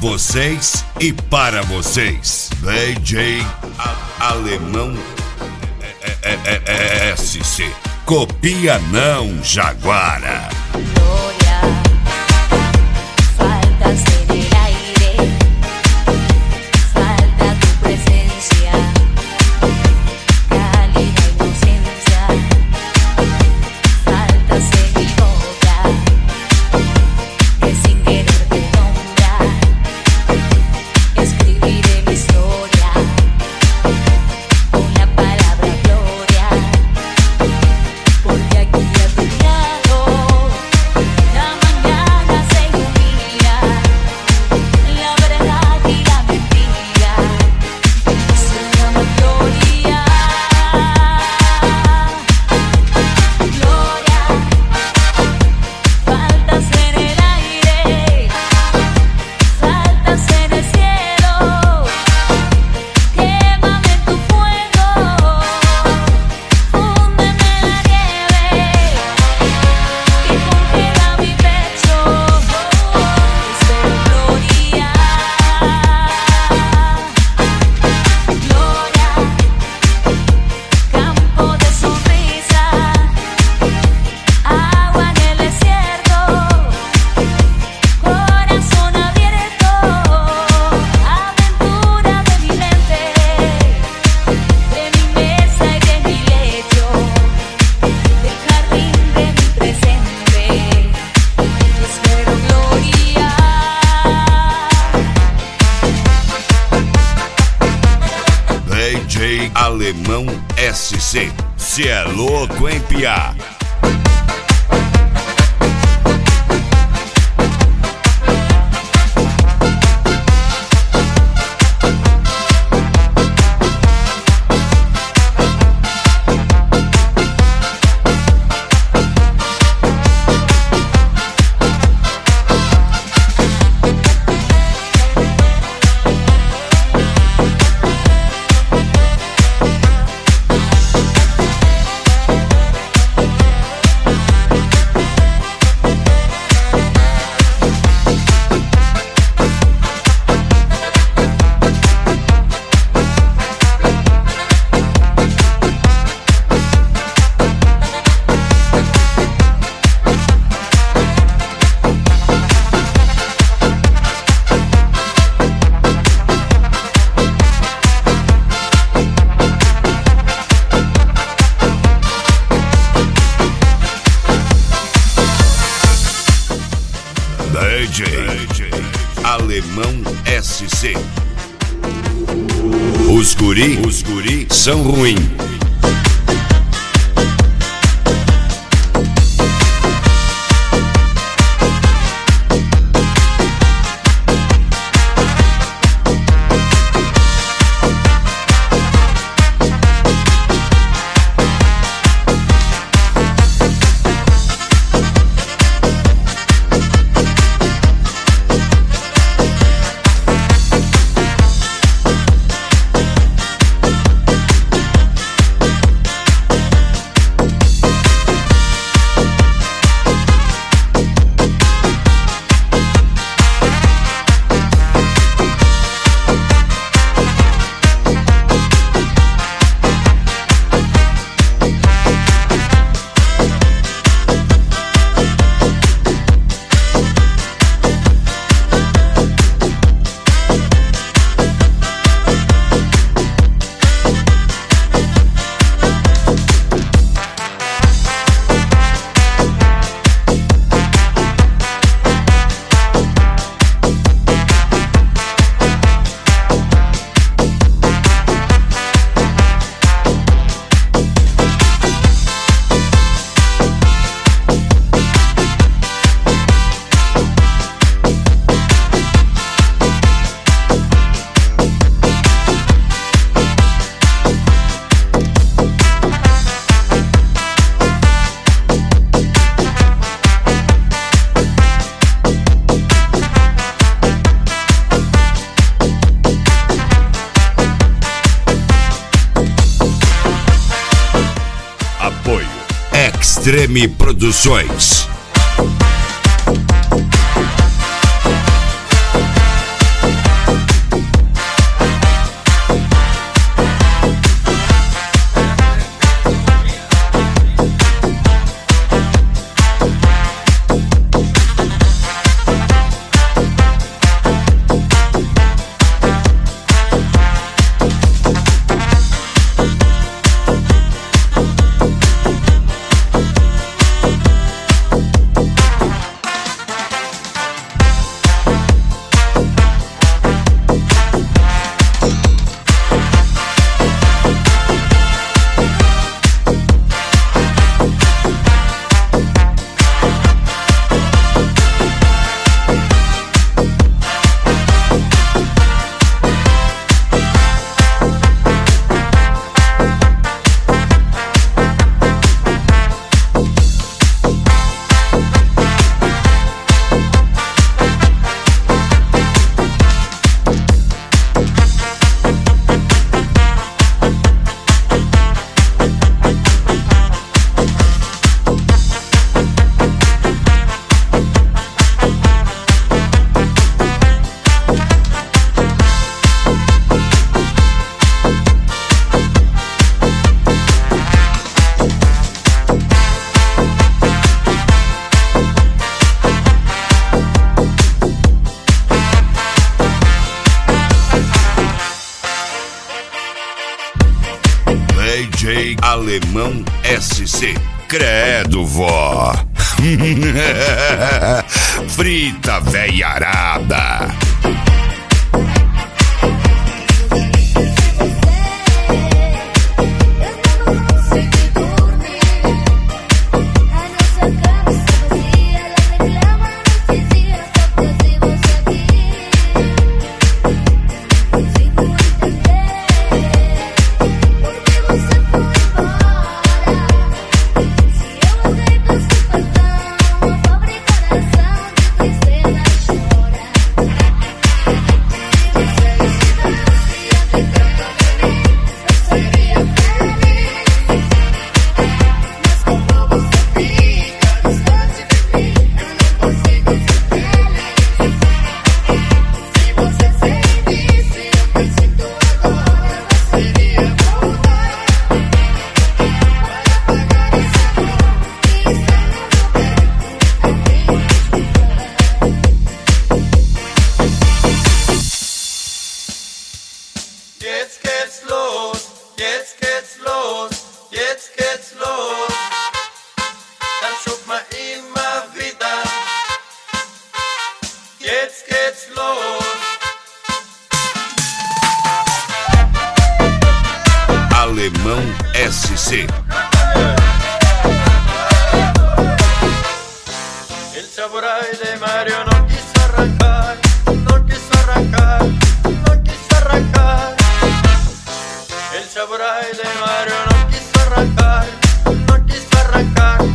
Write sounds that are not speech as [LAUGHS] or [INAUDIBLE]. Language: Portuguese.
vocês e para vocês. DJ Alemão é, é, é, SC. Copia não, Jaguara. Se é louco, hein, Pia? DJ Alemão SC. Os guri, os guri são ruins. Extreme Produções. Alemão SC. Credo, vó. [LAUGHS] Frita Alemão SC. El samurai de Mario arrancar, arrancar, arrancar. De Mario no quiso arrancar, no quiso arrancar.